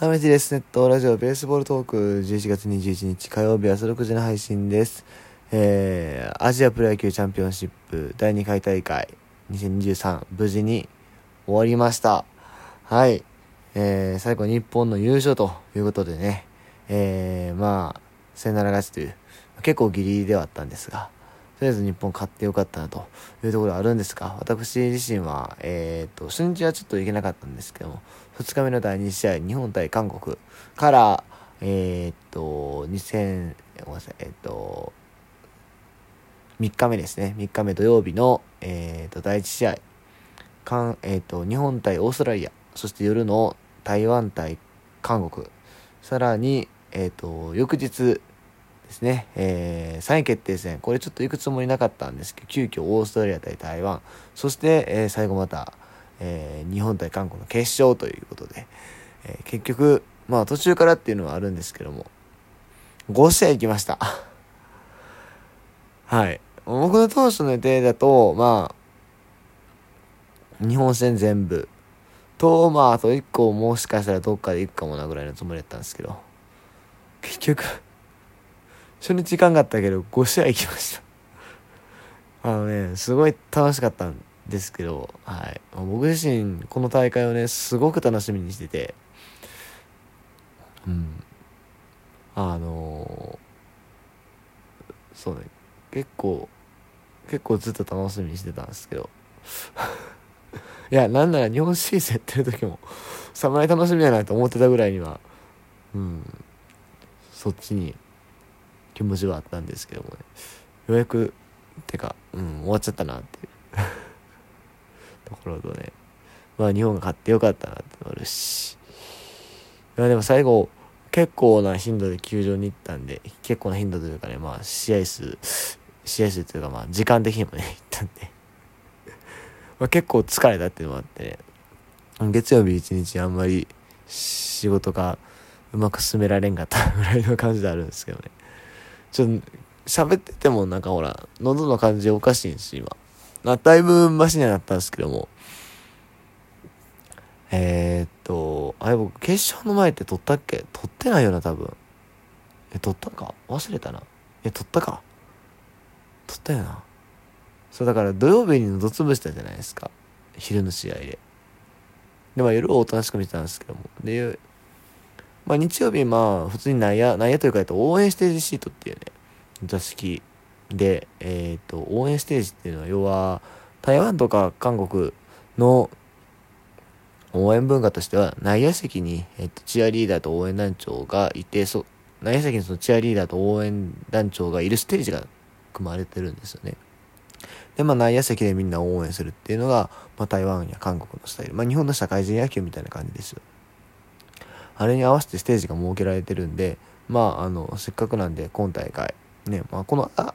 はめちです。ネットラジオベースボールトーク11月21日火曜日朝6時の配信です。えー、アジアプロ野球チャンピオンシップ第2回大会2023無事に終わりました。はい。えー、最後日本の優勝ということでね、えー、まあ、サヨナラ勝ちという、結構ギリギリではあったんですが、とりあえず日本勝ってよかったなと。いうところあるんですが、私自身は、えっ、と、初日はちょっと行けなかったんですけども、2日目の第2試合、日本対韓国から、えっ、と、2000、ごめんなさい、えっ、と、3日目ですね、3日目土曜日の、えっ、と、第1試合、かんえっ、と、日本対オーストラリア、そして夜の台湾対韓国、さらに、えっ、と、翌日、ですね、えー、3位決定戦、これちょっと行くつもりなかったんですけど、急遽オーストラリア対台湾、そして、えー最後また、えー日本対韓国の決勝ということで、えー結局、まあ途中からっていうのはあるんですけども、5試合行きました。はい。僕の当初の予定だと、まあ、日本戦全部、と、まああと1個もしかしたらどっかで行くかもなぐらいのつもりだったんですけど、結局、初日行かんかったけど5試合行きました。あのねすごい楽しかったんですけど、はい、僕自身この大会をねすごく楽しみにしてて。うん。あのーそうね。結構結構ずっと楽しみにしてたんですけど。いやなんなら日本シリーズやってる時も 侍楽しみやなと思ってたぐらいにはうん。そっちに気持ちはあったんですけどもね。ようやくてか、うん、終わっちゃったなっていうところとね。まあ日本が勝ってよかったなってのもあるし。いやでも最後結構な頻度で球場に行ったんで結構な頻度というかねまあ試合数試合数というかまあ時間的にもね 行ったんで。まあ結構疲れたっていうのもあってね。月曜日一日あんまり仕事がうまく進められんかったぐらいの感じであるんですけどね。ちょっと喋っててもなんかほら喉の感じおかしいんです今なだいぶマシにはなったんですけども。えー、っとあれ僕決勝の前って撮ったっけ？撮ってないよな多分。え撮ったか？忘れたな。え撮ったか？撮ったよな。そうだから土曜日に喉潰したじゃないですか。昼の試合で。でまあ夜はおとなしく見てたんですけども。でまあ日曜日まあ普通に内野、内野というか、えっと、応援ステージシートっていうね、座敷で、えっ、と、応援ステージっていうのは要は台湾とか韓国の応援文化としては内野席に、えっと、チアリーダーと応援団長がいて、そ内野席にそのチアリーダーと応援団長がいるステージが組まれてるんですよね。で、まあ内野席でみんな応援するっていうのが、まあ台湾や韓国のスタイル。まあ日本の社会人野球みたいな感じですよ。あれに合わせてステージが設けられてるんで、まあ、あの、せっかくなんで、今大会、ね、まあ、この、あ、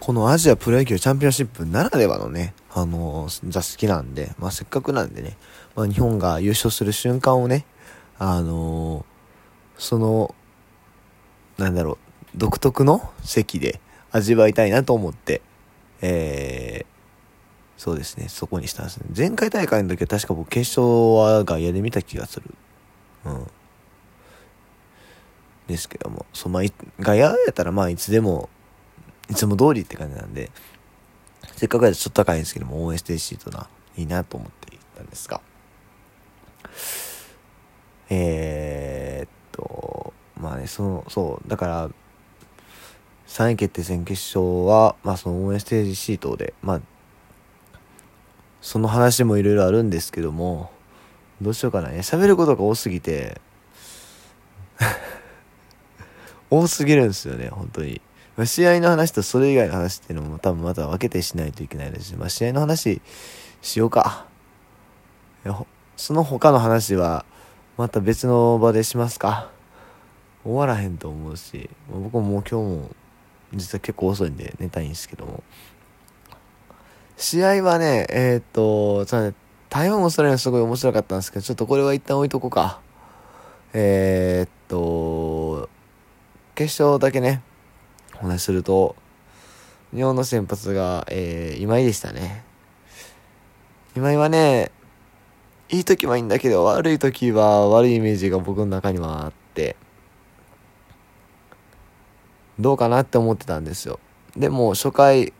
このアジアプロ野球チャンピオンシップならではのね、あの、座敷なんで、まあ、せっかくなんでね、まあ、日本が優勝する瞬間をね、あのその、なんだろう、独特の席で味わいたいなと思って、えー、そうですね、そこにしたんですね。前回大会の時は確か僕決勝は外野で見た気がする。うん。ですけども、そう、まあ、外野やったらまあいつでも、いつも通りって感じなんで、せっかくやとちょっと高いんですけども、応援してほしいとな、いいなと思っていたんですが。えー、っと、まあね、その、そう、だから、3位決定戦決勝は、まあその応援ステージシートで、まあ、その話もいろいろあるんですけども、どうしようかな。喋ることが多すぎて、多すぎるんですよね、本当に。まあ、試合の話とそれ以外の話っていうのも多分また分けてしないといけないですし、まあ、試合の話しようか。その他の話はまた別の場でしますか。終わらへんと思うし、僕ももう今日も実は結構遅いんで寝たいんですけども。試合はね、えーっと、そうね台湾オーストラリアすごい面白かったんですけど、ちょっとこれは一旦置いとこうか。えーっと、決勝だけね、お話しすると、日本の先発が、えー今井でしたね。今井はね、いい時はいいんだけど、悪い時は悪いイメージが僕の中にはあって、どうかなって思ってたんですよ。でも、初回、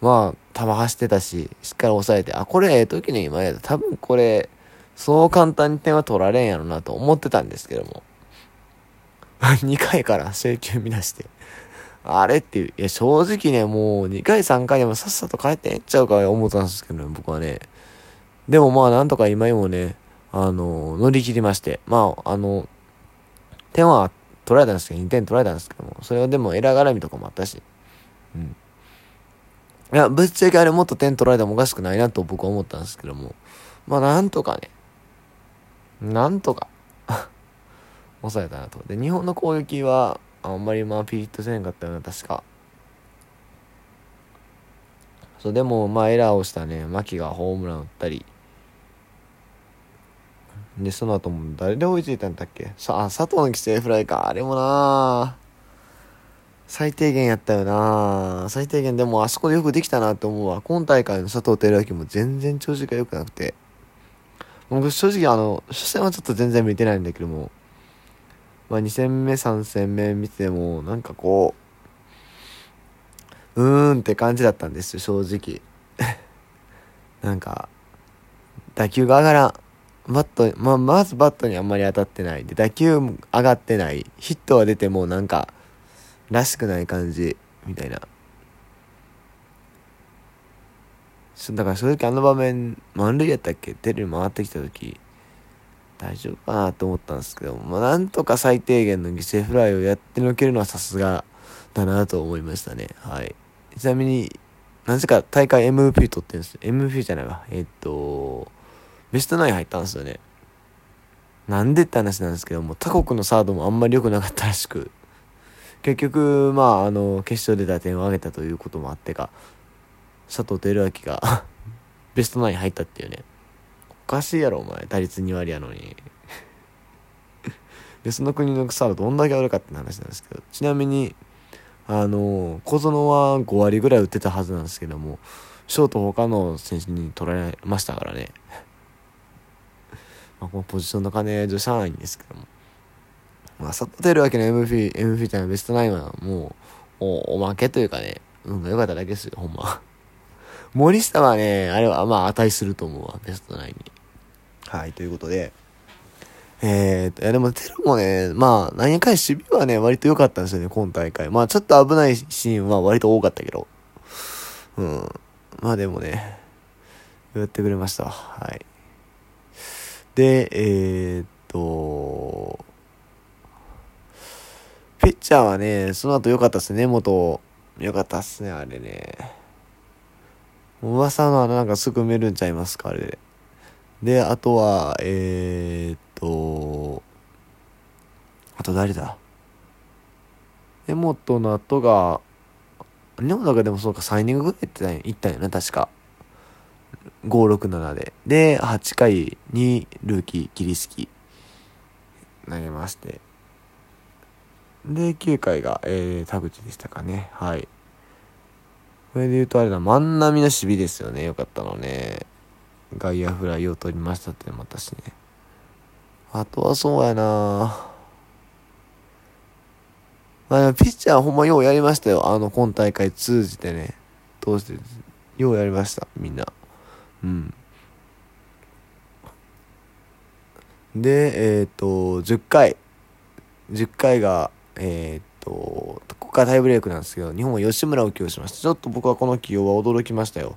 まあ、球走ってたし、しっかり抑えて、あ、これええ時の今やだ。多分これ、そう簡単に点は取られんやろなと思ってたんですけども。2回から請求見出して。あれっていう。いや、正直ね、もう2回3回でもさっさと帰ってええんちゃうか思ったんですけどね、僕はね。でもまあ、なんとか今にもね、あの、乗り切りまして。まあ、あの、点は取られたんですけど、2点取られたんですけども、それはでもエラー絡みとかもあったし。うん。いや、ぶっちゃけあれもっと点取られてもおかしくないなと僕は思ったんですけども。まあ、なんとかね。なんとか 抑えたなと。で、日本の攻撃は、あんまりまあピリッとせんかったよな、確か。そう、でも、まあエラーをしたね、牧がホームラン打ったり。で、その後も誰で追いついたんだっけ？さあ、佐藤の犠牲フライか。あれもなぁ最低限やったよな最低限でもあそこでよくできたなって思うわ。今大会の佐藤輝明も全然調子が良くなくて。僕正直あの、初戦はちょっと全然見てないんだけども、まあ2戦目、3戦目見ても、なんかこう、うーんって感じだったんですよ、正直。なんか、打球が上がらん。バット、まあ、まずバットにあんまり当たってない。で、打球上がってない。ヒットは出てもなんか、らしくない感じ、みたいなそ。だから正直あの場面、満塁やったっけ？テレビ回ってきた時、大丈夫かなと思ったんですけど、まあ、なんとか最低限の犠牲フライをやってのけるのはさすがだなと思いましたね。はい。ちなみに、なぜか大会 MVP 取ってるんですよ。MVP じゃないわ。えっと、ベストナイン入ったんですよね。なんでって話なんですけども、他国のサードもあんまり良くなかったらしく、結局、まあ、あの、決勝で打点を挙げたということもあってか、佐藤輝明が ベストナイン入ったっていうね。おかしいやろ、お前。打率2割やのに。で、その国の草はどんだけあるかって話なんですけど、ちなみに、あの、小園は5割ぐらい打ってたはずなんですけども、ショート他の選手に取られましたからね。まあ、このポジションの金、女子ないんですけども。まあ、佐藤輝明の MVP、MVP じゃないベストナインはもう、おおまけというかね、運が良かっただけですよ、ほんま。森下はね、あれはまあ値すると思うわ、ベストナインに。はい、ということで。えーと、いやでもテロもね、まあ、何やかんや守備はね、割と良かったんですよね、今大会。まあ、ちょっと危ないシーンは割と多かったけど。うん。まあでもね、やってくれました。はい。で、えー、っと、ピピッチャーはね、その後良かったっすね、元。良かったっすね、あれね。噂のあのなんかすぐ埋めるんちゃいますかあれ。であとはえー、っとあと誰だ？江本の後が根本がでもそうか3イニングぐらいっていったんやな確か。567で。で8回にルーキーキリスキ投げまして。で9回が、えー、田口でしたかねはいこれで言うとあれだ、万波の守備ですよね。よかったのね。外野フライを取りましたってまたしね。あとはそうやなまあ、ピッチャーほんまようやりましたよ。あの、今大会通じてね。通して、ようやりました。みんな。うん。で、えっ、ー、と、10回。10回が、えっ、と、ここからタイブレークなんですけど、日本は吉村を起用しました。ちょっと僕はこの起用は驚きましたよ。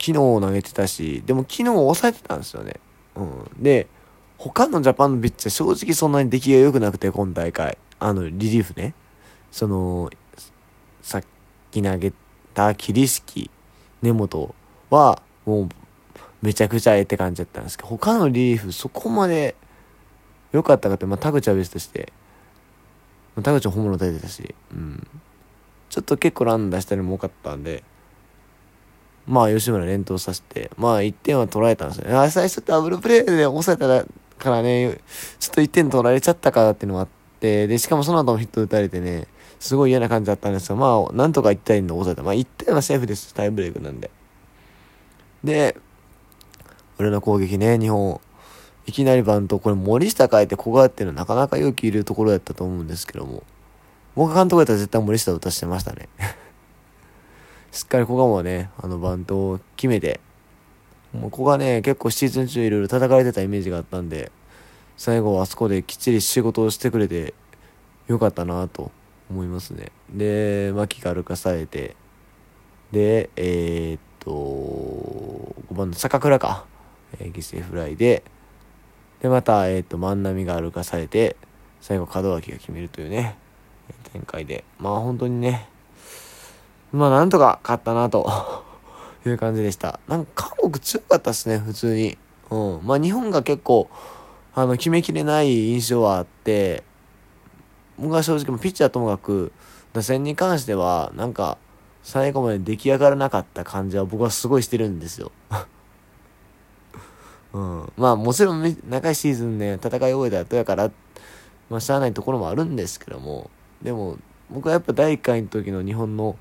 昨日投げてたし、でも昨日抑えてたんですよね。うん。で、他のジャパンのピッチャー正直そんなに出来が良くなくて、今大会。あの、リリーフね。その、さっき投げた桐敷、根本は、もう、めちゃくちゃええって感じだったんですけど、他のリリーフそこまで良かったかって、まあ、田口は別として、田口本物出てたし、うん。ちょっと結構ラン出したりも多かったんで、まあ吉村連投させて、まあ1点は取られたんですよね。最初ダブルプレーで抑えたからね、ちょっと1点取られちゃったからっていうのもあって、で、しかもその後もヒット打たれてね、すごい嫌な感じだったんですが、まあ、なんとか1点で抑えた。まあ1点はセーフです。タイブレークなんで。で、俺の攻撃ね、日本。いきなりバント、これ森下変えて古賀っていうのはなかなか勇気いるところやったと思うんですけども。僕監督やったら絶対森下を打たしてましたね。しっかり古賀もね、あのバントを決めて、もうここがね、結構シーズン中いろいろ叩かれてたイメージがあったんで、最後はあそこできっちり仕事をしてくれてよかったなと思いますね。で、牧が歩かされて、で、えー、っと、5番の坂倉か、えー、犠牲フライで、で、また、えー、と、万波が歩かされて、最後門脇が決めるというね、展開で。まあ本当にね、まあなんとか勝ったなと いう感じでした。なんか韓国強かったっすね、普通に。うん。まあ日本が結構、あの、決めきれない印象はあって、僕は正直ピッチャーともかく、打線に関しては、なんか、最後まで出来上がらなかった感じは僕はすごいしてるんですよ。うん。まあもちろん長いシーズンね、戦い終えた後やから、まあしゃあないところもあるんですけども、でも僕はやっぱ第1回の時の日本の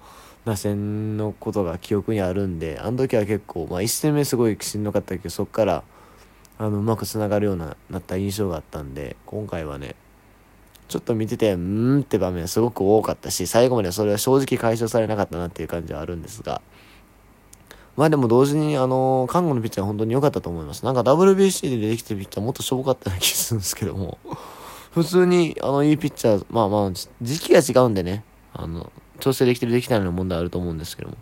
打線のことが記憶にあるんで、あの時は結構、まあ1戦目すごいしんどかったけど、そっから、あの、うまく繋がるような、なった印象があったんで、今回はね、ちょっと見てて、うーんって場面すごく多かったし、最後までそれは正直解消されなかったなっていう感じはあるんですが、まあでも同時に、あの、看護のピッチャーは本当に良かったと思います。なんか WBC で出てきてるピッチャーもっとしょぼかったような気するんですけども、普通に、あの、いいピッチャー、まあまあ、時期が違うんでね、あの、調整できてるできないの問題あると思うんですけども、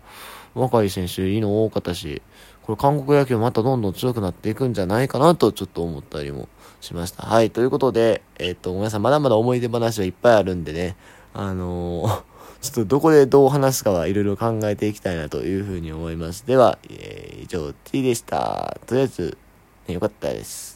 若い選手いいの多かったし、これ韓国野球またどんどん強くなっていくんじゃないかなとちょっと思ったりもしました。はい。ということで、えっ、ー、と、皆さんまだまだ思い出話はいっぱいあるんでね、あのー、ちょっとどこでどう話すかはいろいろ考えていきたいなというふうに思います。では、えー、以上 T でした。とりあえず、ね、よかったです。